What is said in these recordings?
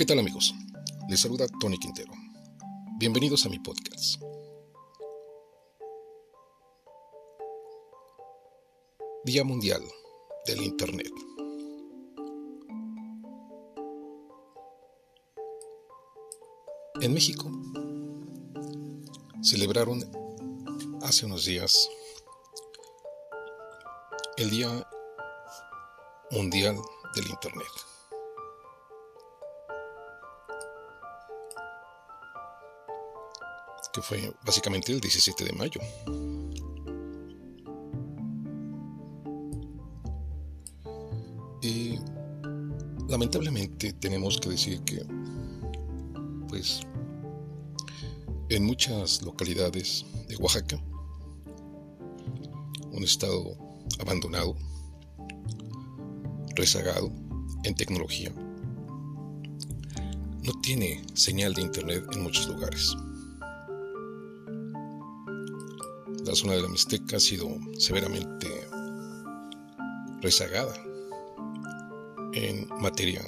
¿Qué tal amigos? Les saluda Tony Quintero. Bienvenidos a mi podcast. Día Mundial del Internet. En México celebraron hace unos días el Día Mundial del Internet. Fue básicamente el 17 de mayo. Y lamentablemente tenemos que decir que, pues, en muchas localidades de Oaxaca, un estado abandonado, rezagado en tecnología, no tiene señal de internet en muchos lugares. La zona de la Mixteca ha sido severamente rezagada en materia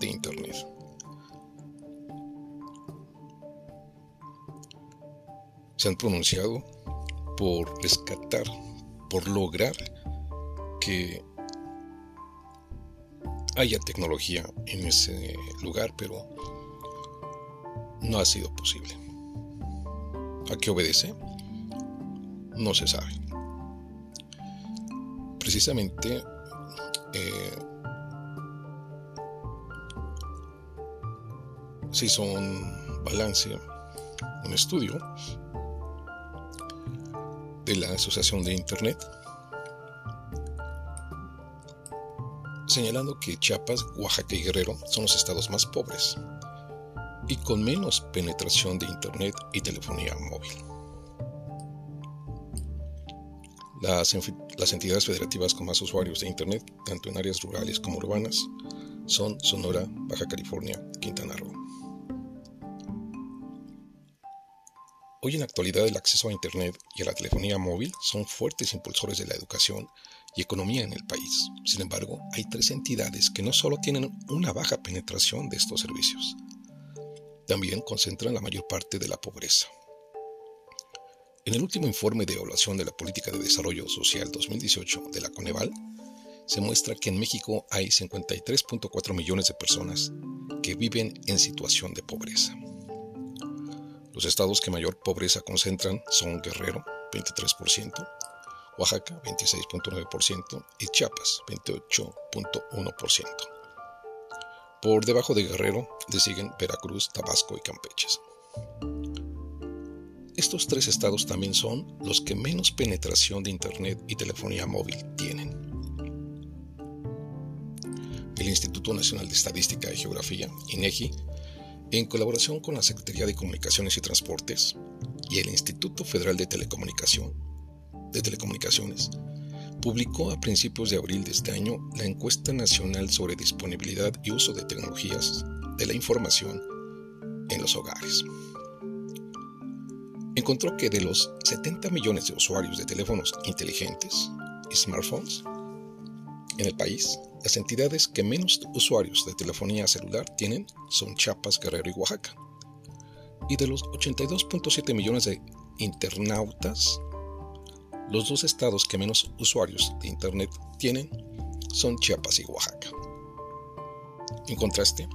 de internet. Se han pronunciado por rescatar, por lograr que haya tecnología en ese lugar, pero no ha sido posible. ¿A qué obedece? No se sabe. Precisamente eh, se hizo un balance, un estudio de la Asociación de Internet señalando que Chiapas, Oaxaca y Guerrero son los estados más pobres y con menos penetración de Internet y telefonía móvil. Las, entidades federativas con más usuarios de Internet, tanto en áreas rurales como urbanas, son Sonora, Baja California, Quintana Roo. Hoy en la actualidad el acceso a Internet y a la telefonía móvil son fuertes impulsores de la educación y economía en el país. Sin embargo, hay tres entidades que no solo tienen una baja penetración de estos servicios, también concentran la mayor parte de la pobreza. En el último informe de evaluación de la Política de Desarrollo Social 2018 de la Coneval, se muestra que en México hay 53.4 millones de personas que viven en situación de pobreza. Los estados que mayor pobreza concentran son Guerrero, 23%, Oaxaca 26.9% y Chiapas 28.1%. Por debajo de Guerrero le siguen Veracruz, Tabasco y Campeche. Estos tres estados también son los que menos penetración de Internet y telefonía móvil tienen. El Instituto Nacional de Estadística y Geografía, INEGI, en colaboración con la Secretaría de Comunicaciones y Transportes y el Instituto Federal de Telecomunicación, de Telecomunicaciones, publicó a principios de abril de este año la encuesta nacional sobre disponibilidad y uso de tecnologías de la información en los hogares. Encontró que de los 70 millones de usuarios de teléfonos inteligentes smartphones en el país, las entidades que menos usuarios de telefonía celular tienen son Chiapas, Guerrero y Oaxaca. Y de los 82.7 millones de internautas los dos estados que menos usuarios de Internet tienen son Chiapas y Oaxaca. En contraste,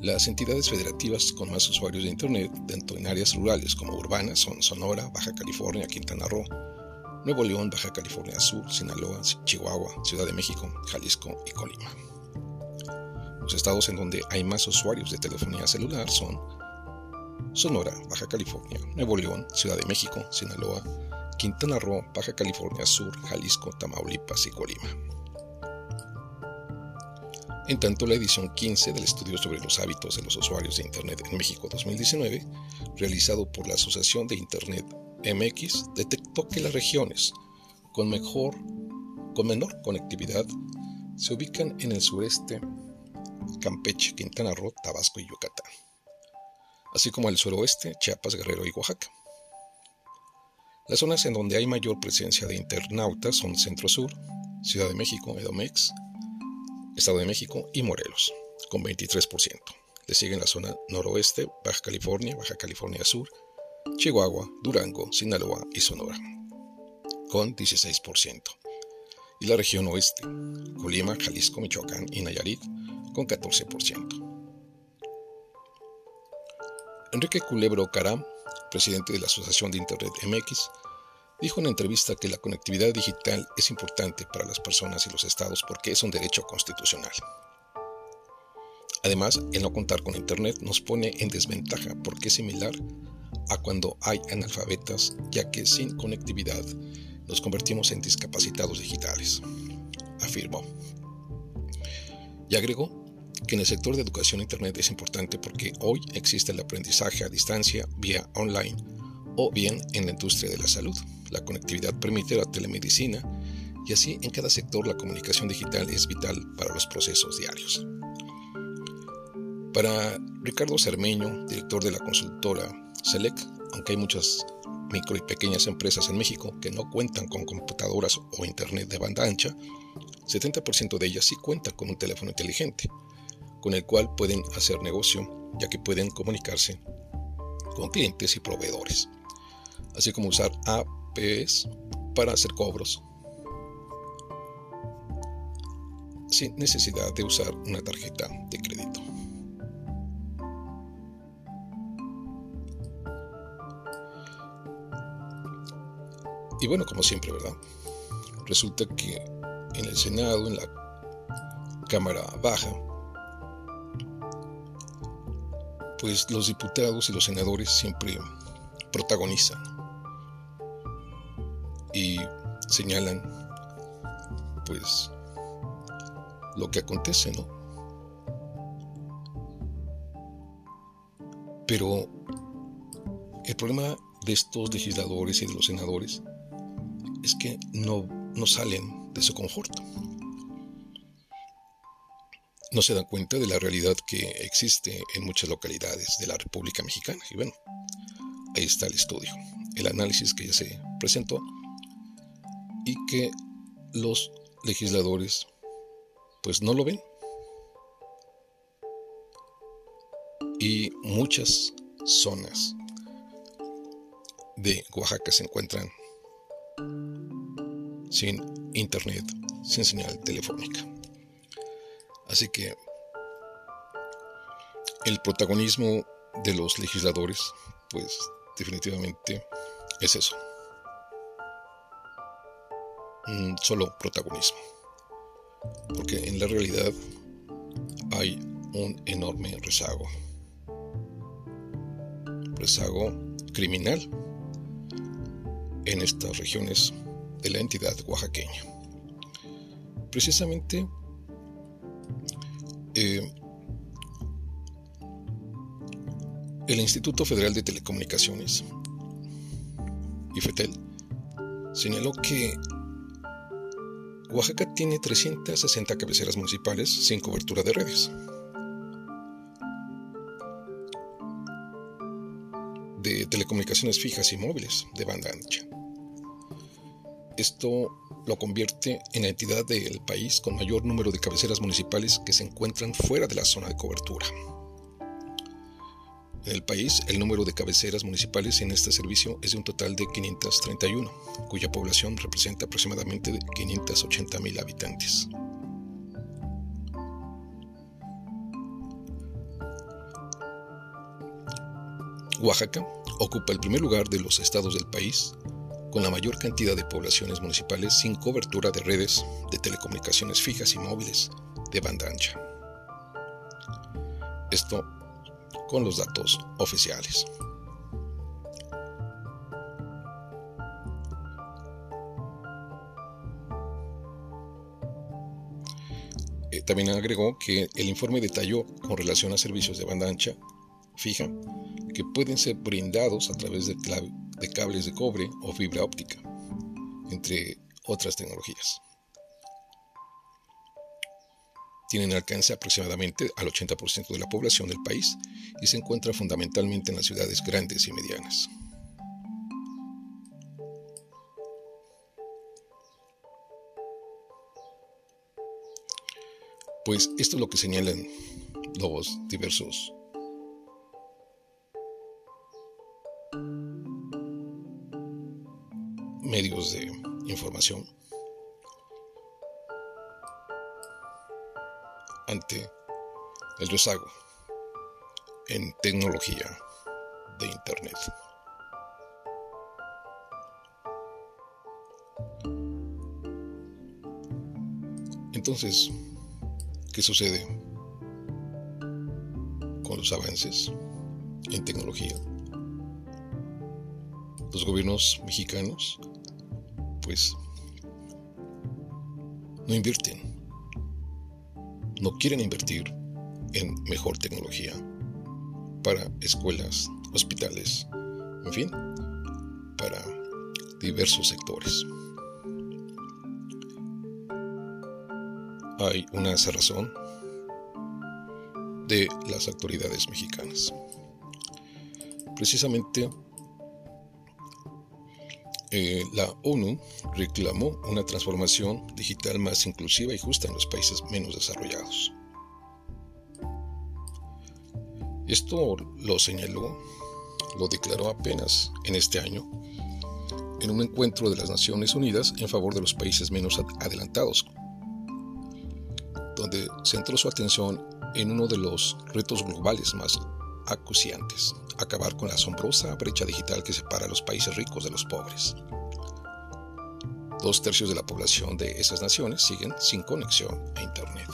las entidades federativas con más usuarios de Internet, tanto en áreas rurales como urbanas, son Sonora, Baja California, Quintana Roo, Nuevo León, Baja California Sur, Sinaloa, Chihuahua, Ciudad de México, Jalisco y Colima. Los estados en donde hay más usuarios de telefonía celular son Sonora, Baja California, Nuevo León, Ciudad de México, Sinaloa, Quintana Roo, Baja California Sur, Jalisco, Tamaulipas y Colima. En tanto, la edición 15 del estudio sobre los hábitos de los usuarios de Internet en México 2019, realizado por la Asociación de Internet MX, detectó que las regiones con, menor conectividad se ubican en el sureste, Campeche, Quintana Roo, Tabasco y Yucatán, así como el suroeste, Chiapas, Guerrero y Oaxaca. Las zonas en donde hay mayor presencia de internautas son Centro Sur, Ciudad de México, Edomex, Estado de México y Morelos, con 23%. Le siguen la zona noroeste, Baja California, Baja California Sur, Chihuahua, Durango, Sinaloa y Sonora, con 16%. Y la región oeste, Colima, Jalisco, Michoacán y Nayarit, con 14%. Enrique Culebro Caram, presidente de la Asociación de Internet MX, dijo en entrevista que la conectividad digital es importante para las personas y los estados porque es un derecho constitucional. Además, el no contar con Internet nos pone en desventaja porque es similar a cuando hay analfabetas, ya que sin conectividad nos convertimos en discapacitados digitales, afirmó. Y agregó que en el sector de educación Internet es importante porque hoy existe el aprendizaje a distancia vía online o bien en la industria de la salud. La conectividad permite la telemedicina y así en cada sector la comunicación digital es vital para los procesos diarios. Para Ricardo Cermeño, director de la consultora SELEC, aunque hay muchas micro y pequeñas empresas en México que no cuentan con computadoras o internet de banda ancha, 70% de ellas sí cuentan con un teléfono inteligente, con el cual pueden hacer negocio, ya que pueden comunicarse con clientes y proveedores, así como usar APS para hacer cobros sin necesidad de usar una tarjeta de crédito. Y bueno, como siempre, ¿verdad? Resulta que en el Senado, en la Cámara Baja, pues los diputados y los senadores siempre protagonizan y señalan pues lo que acontece, ¿no? Pero el problema de estos legisladores y de los senadores es que no, no salen de su confort. No se dan cuenta de la realidad que existe en muchas localidades de la República Mexicana. Y bueno, ahí está el estudio, el análisis que ya se presentó y que los legisladores pues no lo ven. Y muchas zonas de Oaxaca se encuentran sin internet, sin señal telefónica. Así que el protagonismo de los legisladores, pues definitivamente es eso. Solo protagonismo. Porque en la realidad hay un enorme rezago. Rezago criminal en estas regiones de la entidad oaxaqueña. Precisamente, eh, el Instituto Federal de Telecomunicaciones, IFETEL, señaló que Oaxaca tiene 360 cabeceras municipales sin cobertura de redes. de telecomunicaciones fijas y móviles de banda ancha. Esto lo convierte en la entidad del país con mayor número de cabeceras municipales que se encuentran fuera de la zona de cobertura. En el país, el número de cabeceras municipales en este servicio es de un total de 531, cuya población representa aproximadamente 580 mil habitantes. Oaxaca ocupa el primer lugar de los estados del país con la mayor cantidad de poblaciones municipales sin cobertura de redes de telecomunicaciones fijas y móviles de banda ancha. Esto con los datos oficiales. Eh, también agregó que el informe detalló con relación a servicios de banda ancha fija que pueden ser brindados a través de, de cables de cobre o fibra óptica, entre otras tecnologías tienen alcance aproximadamente al 80% de la población del país y se encuentra fundamentalmente en las ciudades grandes y medianas. Pues esto es lo que señalan los diversos medios de información ante el rezago en tecnología de Internet. Entonces, ¿qué sucede con los avances en tecnología? Los gobiernos mexicanos, pues, no invierten, no quieren invertir en mejor tecnología para escuelas, hospitales, en fin, para diversos sectores. hay una cerrazón de las autoridades mexicanas. Precisamente eh, la ONU reclamó una transformación digital más inclusiva y justa en los países menos desarrollados. Esto lo señaló, lo declaró apenas en este año en un encuentro de las Naciones Unidas en favor de los países menos adelantados, donde centró su atención en uno de los retos globales más acuciantes, acabar con la asombrosa brecha digital que separa a los países ricos de los pobres. Dos tercios de la población de esas naciones siguen sin conexión a Internet.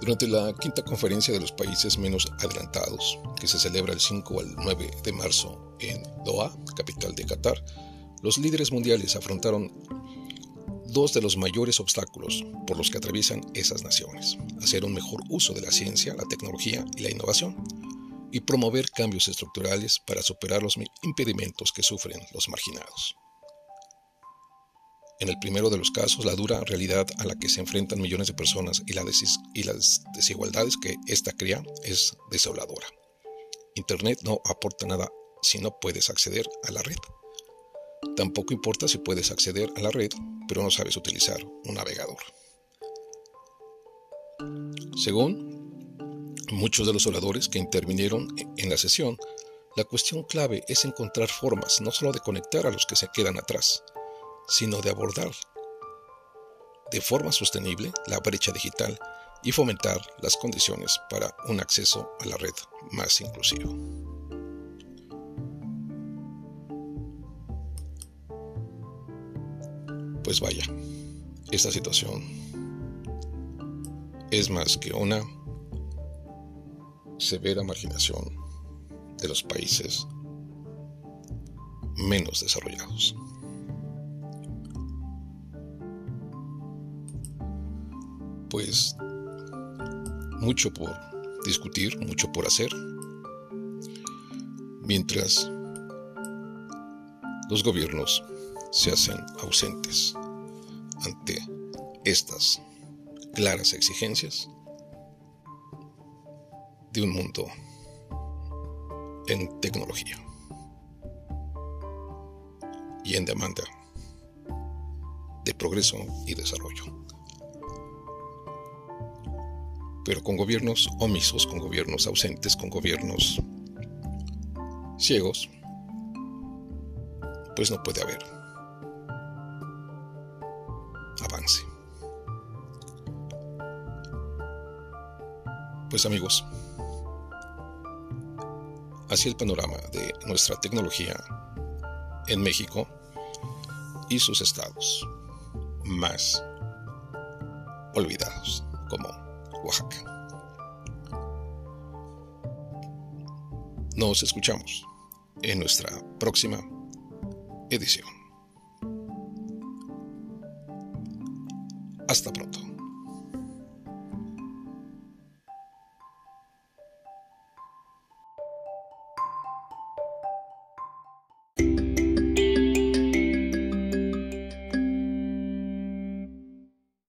Durante la quinta conferencia de los países menos adelantados, que se celebra el 5 al 9 de marzo en Doha, capital de Qatar, los líderes mundiales afrontaron dos de los mayores obstáculos por los que atraviesan esas naciones, hacer un mejor uso de la ciencia, la tecnología y la innovación, y promover cambios estructurales para superar los impedimentos que sufren los marginados. En el primero de los casos, la dura realidad a la que se enfrentan millones de personas y, las desigualdades que ésta crea es desoladora. Internet no aporta nada si no puedes acceder a la red. Tampoco importa si puedes acceder a la red, pero no sabes utilizar un navegador. Según muchos de los oradores que intervinieron en la sesión, la cuestión clave es encontrar formas no solo de conectar a los que se quedan atrás, sino de abordar de forma sostenible la brecha digital y fomentar las condiciones para un acceso a la red más inclusivo. Pues vaya, esta situación es más que una severa marginación de los países menos desarrollados. Pues mucho por discutir, mucho por hacer, mientras los gobiernos se hacen ausentes ante estas claras exigencias de un mundo en tecnología y en demanda de progreso y desarrollo. Pero con gobiernos omisos, con gobiernos ausentes, con gobiernos ciegos, pues no puede haber Pues amigos, así el panorama de nuestra tecnología en México y sus estados más olvidados, como Oaxaca. Nos escuchamos en nuestra próxima edición. Hasta pronto.